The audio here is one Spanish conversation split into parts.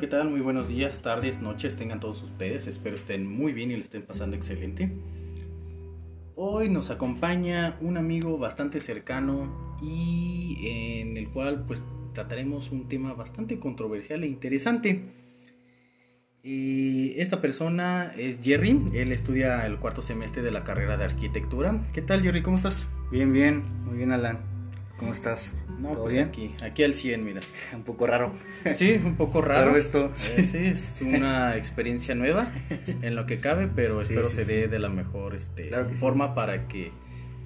¿qué tal? Muy buenos días, tardes, noches tengan todos ustedes. Espero estén muy bien y le estén pasando excelente. Hoy nos acompaña un amigo bastante cercano y en el cual pues trataremos un tema bastante controversial e interesante. Y esta persona es Jerry, él estudia el cuarto semestre de la carrera de arquitectura. ¿Qué tal Jerry? ¿Cómo estás? Bien, bien, muy bien Alan. ¿Cómo estás? No, ¿Todo pues bien? aquí, aquí al 100, mira. Un poco raro. Sí, un poco raro. Raro esto. Eh, sí, es una experiencia nueva en lo que cabe, pero Sí, espero sí, se sí. dé de la mejor este, Claro forma para que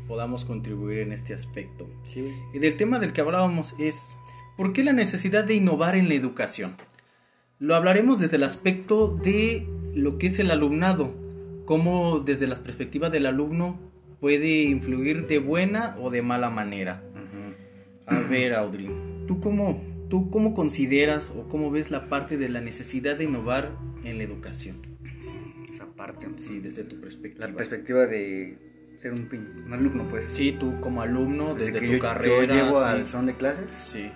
podamos contribuir en este aspecto. Y del tema del que hablábamos es ¿por qué la necesidad de innovar en la educación? Lo hablaremos desde el aspecto de lo que es el alumnado, cómo desde la perspectiva del alumno puede influir de buena o de mala manera. A ver, Audrey, ¿tú cómo, ¿tú cómo consideras o cómo ves la parte de la necesidad de innovar en la educación? Esa parte. Sí, desde tu perspectiva. La perspectiva de ser un, pin- un alumno, pues. Sí, tú como alumno, Desde desde, que tu yo, yo carrera. llevo sí. al salón de clases. Sí.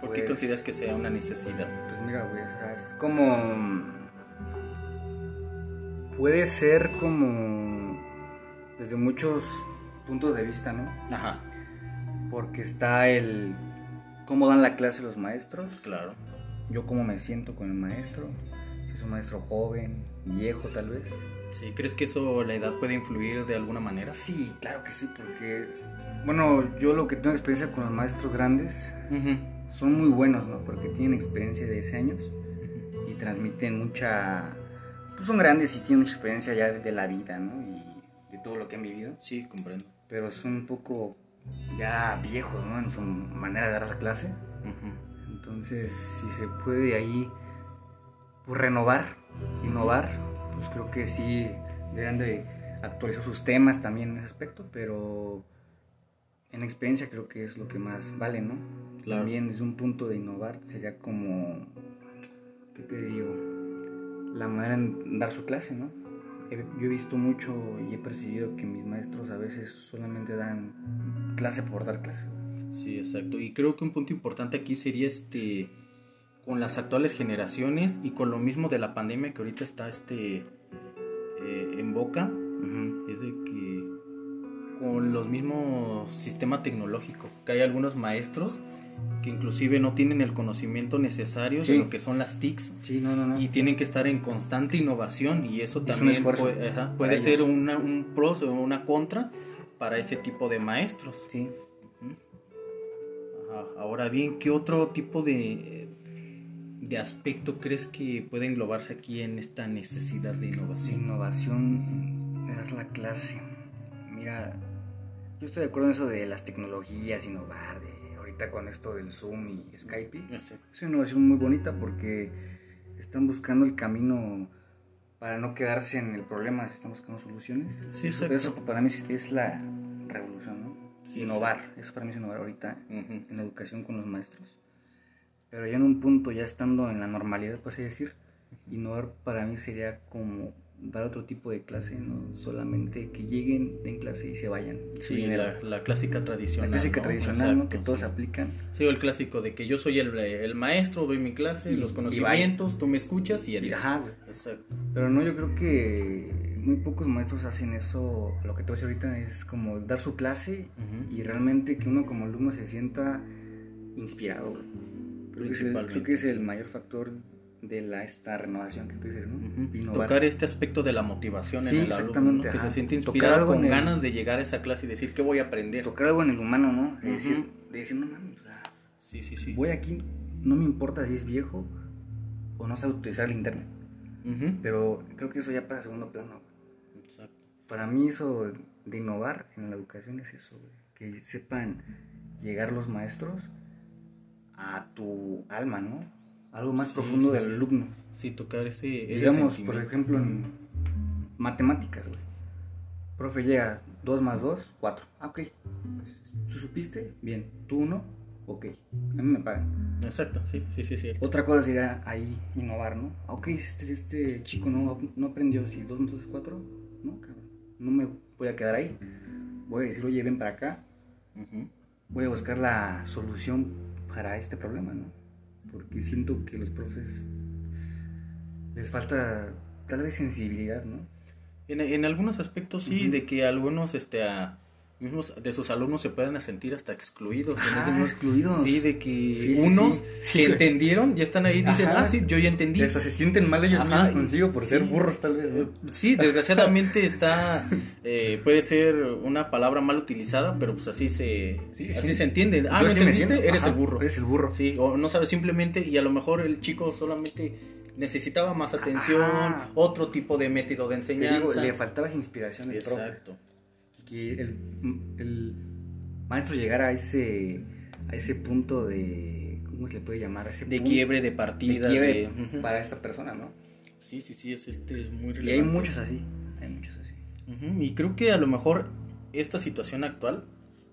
¿Por qué Pues- consideras que sea una necesidad? Pues mira, güey, es como. Puede ser como. Desde muchos puntos de vista, ¿no? Ajá, Porque está el. Cómo dan la clase los maestros. claro. Yo cómo me siento con el maestro. Si es un maestro joven, viejo tal vez. Sí, ¿crees que eso la edad puede influir de alguna manera? Sí, claro que sí, porque. Bueno, yo lo que tengo experiencia con los maestros grandes son muy buenos, ¿no? Porque tienen experiencia de 10 años y transmiten mucha... Pues son grandes y tienen mucha experiencia ya de, de la vida, ¿no? Y de todo lo que han vivido. Sí, comprendo. Pero son un poco ya viejos, ¿no? En su manera de dar la clase. Entonces, si se puede ahí pues, renovar, innovar, pues creo que sí deberían de actualizar sus temas también en ese aspecto, pero en experiencia creo que es lo que más vale, ¿no? Claro. También desde un punto de innovar sería como, ¿qué te digo? La manera en dar su clase, ¿no? Yo he visto mucho y he percibido que mis maestros a veces solamente dan clase por dar clase. Sí, exacto. Y creo que un punto importante aquí sería este con las actuales generaciones y con lo mismo de la pandemia que ahorita está este eh, en boca, Ujú. es de que con los mismos sistema tecnológico, que hay algunos maestros que inclusive no tienen el conocimiento necesario Sí. de lo que son las TICs Sí, no, no, no. y tienen que estar en constante innovación y eso Es también puede, ajá, puede ser una, un pro o una contra para ese tipo de maestros. Sí. Ajá. Ahora bien, ¿qué otro tipo de, de aspecto crees que puede englobarse aquí en esta necesidad de innovación? Innovación dar la clase. Mira, yo estoy de acuerdo en eso de las tecnologías, innovar, de ahorita con esto del Zoom y Skype. Es una innovación muy bonita porque están buscando el camino para no quedarse en el problema, están buscando soluciones. Sí, exacto. eso para mí es- la revolución, ¿no? Sí, innovar, eso para mí es innovar ahorita Ujú. en la educación con los maestros. Pero ya en un punto, ya estando en la normalidad, por así decir, innovar para mí sería como dar otro tipo de clase, no solamente que lleguen, den clase y se vayan. Sí, la, la clásica tradicional. La clásica ¿no? tradicional, ¿no? Que todos aplican. Sí, el clásico de que yo soy el, el maestro, doy mi clase, Y- los y conocimientos, tú me escuchas y Y, adiós. ajá. Exacto. Pero no, yo creo que muy pocos maestros hacen eso. Lo que te voy a decir ahorita es como dar su clase y realmente que uno como alumno se sienta inspirado. Creo, que es el, Principalmente, creo que es el mayor factor de la, esta renovación que tú dices, ¿no? Tocar este aspecto de la motivación Sí, en el alumno, exactamente, ¿no? que se siente inspirado con el- ganas de llegar a esa clase y decir qué voy a aprender. Tocar algo en el humano, ¿no? De, decir, de decir, no mames, o sea, Sí, sí, sí. voy aquí, no me importa si es viejo o no sabe utilizar el internet. Pero creo que eso ya pasa a segundo plano. Exacto. Para mí eso de innovar en la educación es eso. Que sepan llegar los maestros a tu alma, ¿no? Algo más Sí, profundo sí, del sí. alumno. Sí, tocar ese, ese Digamos, por ejemplo, en matemáticas, güey. Profe llega 2 más 2, 4. Ah, ok. ¿Tú supiste? Bien. ¿Tú uno? Ok. A mí me pagan. Exacto, sí, sí, sí, sí. Otra cosa sería ahí innovar, ¿no? Ah, Ok, este, este chico no, no aprendió si 2 más 2 es 4. No, cabrón. No me voy a quedar ahí. Voy a decir, oye, ven para acá. Voy a buscar la solución para este problema, ¿no? porque siento que los profes les falta tal vez sensibilidad, ¿no? En, en algunos aspectos sí, de que algunos este, mismos de sus alumnos se pueden sentir hasta excluidos. Ah, excluidos. Sí, de que Sí, sí, unos sí. Que entendieron ya están ahí y dicen, Ajá. ah, sí, yo ya entendí. Y hasta se sienten mal ellos Ajá, mismos consigo por ser burros tal vez, ¿no? Sí, desgraciadamente está, eh, puede ser una palabra mal utilizada, pero pues así se, Sí, así sí. se entiende. Ah, Yo ¿no sí me entendiste? Eres ajá, el burro. Eres el burro. Sí, o no sabes simplemente, y a lo mejor el chico solamente necesitaba más atención, Ajá. otro tipo de método de Te digo, enseñanza. le faltaba inspiración profe. Que el, el maestro llegara a ese a ese punto de cómo se le puede llamar a ese De punto quiebre, de de partida. quiebre de- para esta persona no Sí, sí, sí, es, este, es muy y relevante. hay muchos así hay muchos así Y creo que a lo mejor esta situación actual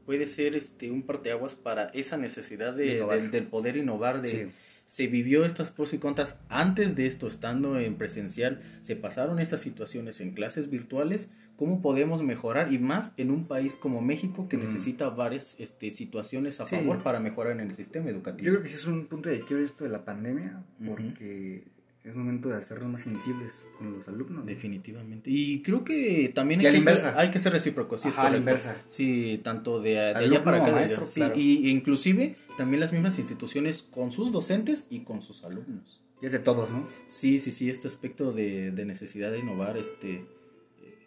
puede ser este un parteaguas para esa necesidad de, del, del poder innovar, de Sí. se vivió estas pros y contras antes de esto, estando en presencial, se pasaron estas situaciones en clases virtuales, ¿cómo podemos mejorar? Y más en un país como México que Mm. necesita varias este, situaciones a Sí. favor para mejorar en el sistema educativo. yo creo que sí es un punto de quiebre esto de la pandemia porque es momento de hacernos más sensibles con los alumnos ¿no? Definitivamente. Y creo que también hay, que ser, hay que ser recíproco, sí, es Ajá, a la inversa. Sí, tanto de, de allá para acá. maestro, Sí, claro. y, inclusive también las mismas instituciones con sus docentes y con sus alumnos. Y es de todos no Sí, sí, sí, este aspecto de, de necesidad de innovar este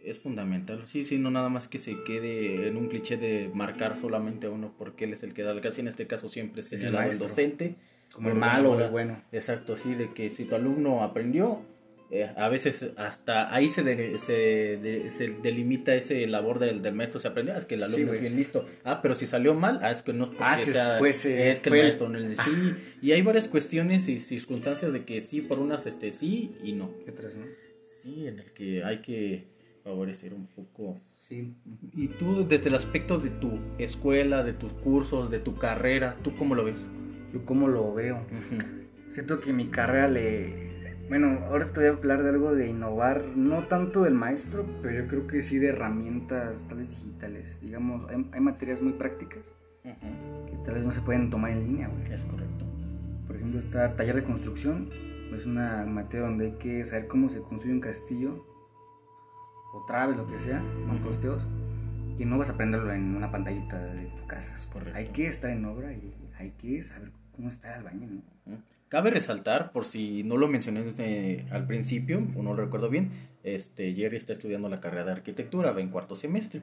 es fundamental. Sí, sí, no nada más que se quede en un cliché de marcar solamente a uno porque él es el que da la clase. En este caso siempre es el señalado el, docente. Como el malo el bueno Exacto, sí, de que si tu alumno aprendió, eh, a veces hasta ahí se, de- se, de- se delimita ese labor del, del maestro, se aprendió, ah, es que el alumno es bien listo. Ah, pero si salió mal, ah, es que no es porque Ah, que sea, fuese- es que fue el- maestro no es sí. Y hay varias cuestiones y circunstancias de que sí, por unas este sí y no. ¿Qué otras, no? Sí, en el que hay que favorecer un poco. sí Y tú, desde el aspecto de tu escuela, de tus cursos, de tu carrera, ¿tú cómo lo ves? Yo cómo lo veo Siento que mi carrera le... Bueno, ahora te voy a hablar de algo de innovar, no tanto del maestro, pero yo creo que sí de herramientas tales digitales. Digamos, hay, hay materias muy prácticas Ujú, que tal vez no se pueden tomar en línea, güey. Es correcto. Por ejemplo, está taller de construcción, es una materia donde hay que saber cómo se construye un castillo, o traves, lo que sea, mamposteos, que no vas a aprenderlo en una pantallita de tu casa. Es correcto. Hay que estar en obra y hay que saber cómo está el albañil, ¿no? Cabe resaltar, por si no lo mencioné eh, al principio, o no lo recuerdo bien, este, Jerry está estudiando la carrera de arquitectura, va en cuarto semestre.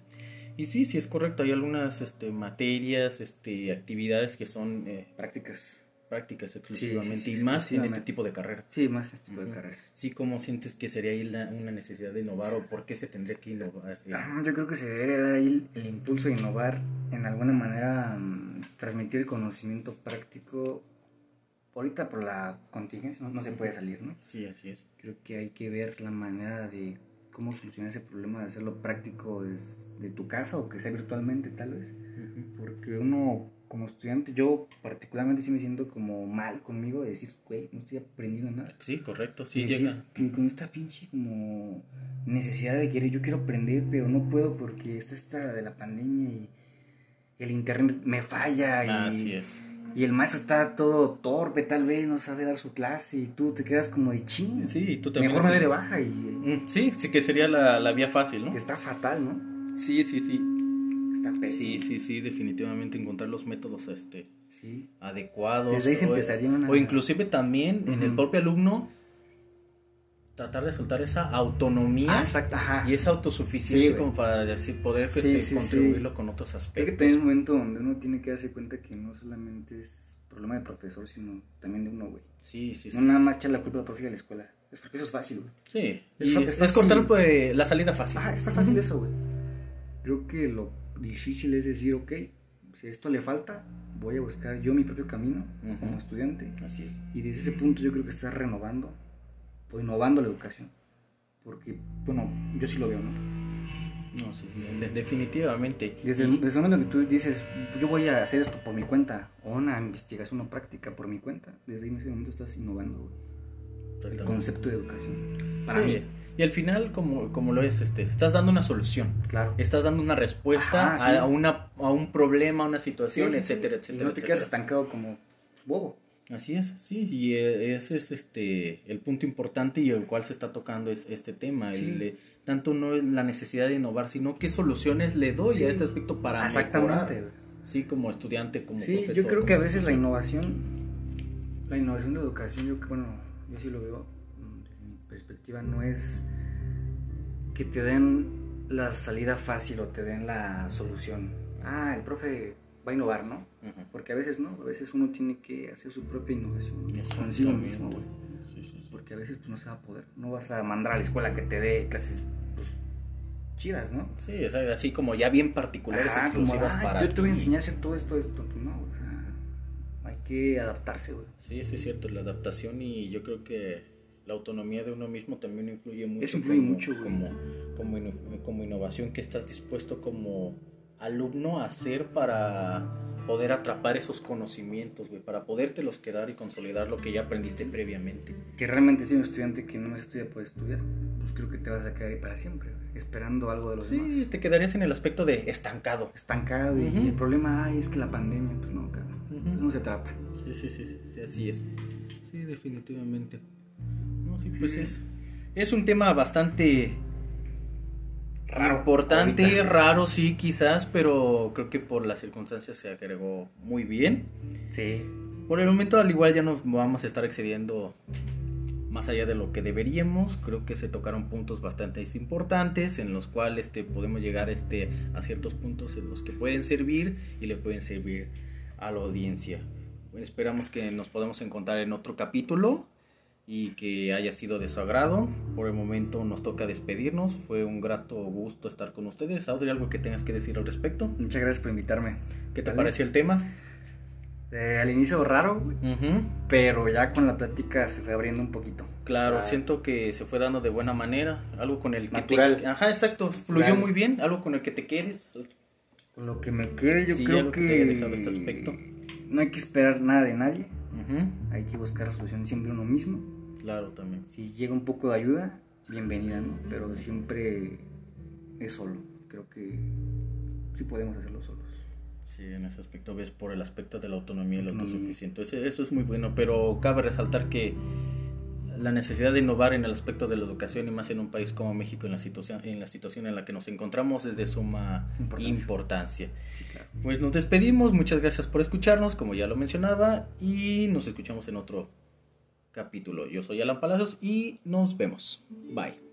Y sí, sí es correcto, hay algunas este, materias, este, actividades que son eh, Prácticas. Prácticas exclusivamente, sí, y más en este tipo de carrera. Sí, más este tipo de Ujú. carrera. Sí, ¿cómo sientes que sería ahí la- una necesidad de innovar o por qué se tendría que innovar? Eh, Ah, Yo creo que se debería dar ahí el, el impulso de innovar, en alguna manera mm, transmitir el conocimiento práctico. Ahorita por la contingencia no, no se puede salir, ¿no? Sí, así es. Creo que hay que ver la manera de cómo solucionar ese problema, de hacerlo práctico desde tu casa o que sea virtualmente tal vez. Porque uno como estudiante, yo particularmente sí me siento como mal conmigo de decir, güey, no estoy aprendiendo nada. Sí, correcto. Sí, decir que con esta pinche como necesidad de querer, yo quiero aprender, pero no puedo porque está esta de la pandemia y el internet me falla y, Así es. y el maestro está todo torpe tal vez, no sabe dar su clase y tú te quedas como de ching. Sí, tú también. Mejor me de baja y Mm, Sí, sí que sería la, la vía fácil, ¿no? está fatal, ¿no? Sí, sí, sí. Está Sí, pésimo. sí, sí, definitivamente encontrar los métodos este, Sí. adecuados. Desde ahí se o- empezaría una- O inclusive también en el propio alumno tratar de soltar esa autonomía Ah, y esa autosuficiencia Sí, como para decir, poder Sí, este, sí, contribuirlo con otros Creo que aspectos. también es un momento donde uno tiene que darse cuenta que no solamente es problema de profesor, sino también de uno, güey. Sí, sí, sí. No nada más echar la culpa al profe a la escuela. Es porque eso es fácil, güey. Sí, Es es, es cortar pues, la salida fácil. Ah, está fácil eso, güey. Creo que lo difícil es decir, ok, si esto le falta, voy a buscar yo mi propio camino Ujú. como estudiante. Así es. Y desde ese punto yo creo que estás renovando o innovando la educación. Porque, bueno, yo sí lo veo, ¿no? No, sí, de- definitivamente. Desde el, desde el momento que tú dices, yo voy a hacer esto por mi cuenta, o una investigación o práctica por mi cuenta, desde ese momento estás innovando. El concepto de educación. Para Sí, mí, Y al final, como, como lo es, este, estás dando una solución. claro. Estás dando una respuesta Ajá, sí. a, una, a un problema, a una situación, Sí, sí, sí. etcétera, Y etcétera. no te etcétera. quedas estancado como bobo. Así es, sí, y e, ese es este el punto importante y el cual se está tocando es este tema, el, tanto no es la necesidad de innovar, sino qué soluciones le doy a este aspecto para Exactamente. mejorar, sí, como estudiante, como sí, yo creo que a veces la innovación, la innovación de educación, yo bueno, yo sí lo veo perspectiva, no es que te den la salida fácil o te den la solución. Ah, el profe va a innovar, ¿no? Porque a veces no, a veces uno tiene que hacer su propia innovación consigo mismo, güey. Porque a veces pues, no se va a poder. No vas a mandar a la escuela que te dé clases pues, chidas, ¿no? Sí, es así como ya bien particulares, para Yo te voy a enseñar a hacer todo esto, esto. Pues, no, o sea, hay que adaptarse, güey. Sí, sí es cierto, la adaptación y yo creo que la autonomía de uno mismo también influye mucho. Eso influye mucho, Como, como, como innovación que estás dispuesto como alumno hacer para poder atrapar esos conocimientos, güey, para podértelos quedar y consolidar lo que ya aprendiste previamente. Que realmente si un estudiante que no estudia puede estudiar, pues creo que te vas a quedar ahí para siempre, esperando algo de los demás. Sí, te quedarías en el aspecto de estancado. Estancado, y, el problema es que la pandemia, pues no, no se trata. Sí, sí, sí, sí, así es. Sí, definitivamente. Sí, pues es, es un tema bastante raro. Importante, raro sí, quizás, pero creo que por las circunstancias se agregó muy bien. Sí. Por el momento, al igual, ya nos vamos a estar excediendo más allá de lo que deberíamos. Creo que se tocaron puntos bastante importantes en los cuales este, podemos llegar este, a ciertos puntos en los que pueden servir y le pueden servir a la audiencia. esperamos que nos podamos encontrar en otro capítulo y que haya sido de su agrado. Por el momento nos toca despedirnos. Fue un grato gusto estar con ustedes. Audrey, ¿algo que tengas que decir al respecto? Muchas gracias por invitarme. ¿Qué te pareció el tema? Eh, al inicio raro, pero ya con la plática se fue abriendo un poquito. Claro, siento que se fue dando de buena manera, algo con el Natural. que Ajá, exacto, fluyó muy bien, algo con el que te quedes. Con lo que me quede, yo creo que... que dejado este aspecto. No hay que esperar nada de nadie, hay que buscar soluciones siempre uno mismo Claro, también. Si llega un poco de ayuda, bienvenida, ¿no? Pero siempre es solo. Creo que sí podemos hacerlo solos. Sí, en ese aspecto ves por el aspecto de la autonomía y el autosuficiente. Eso, eso es muy bueno, pero cabe resaltar que la necesidad de innovar en el aspecto de la educación y más en un país como México en la situación en la situación en la que nos encontramos es de suma importancia. Pues nos despedimos, muchas gracias por escucharnos, como ya lo mencionaba, y nos escuchamos en otro capítulo. Yo soy Alan Palacios y nos vemos. Bye.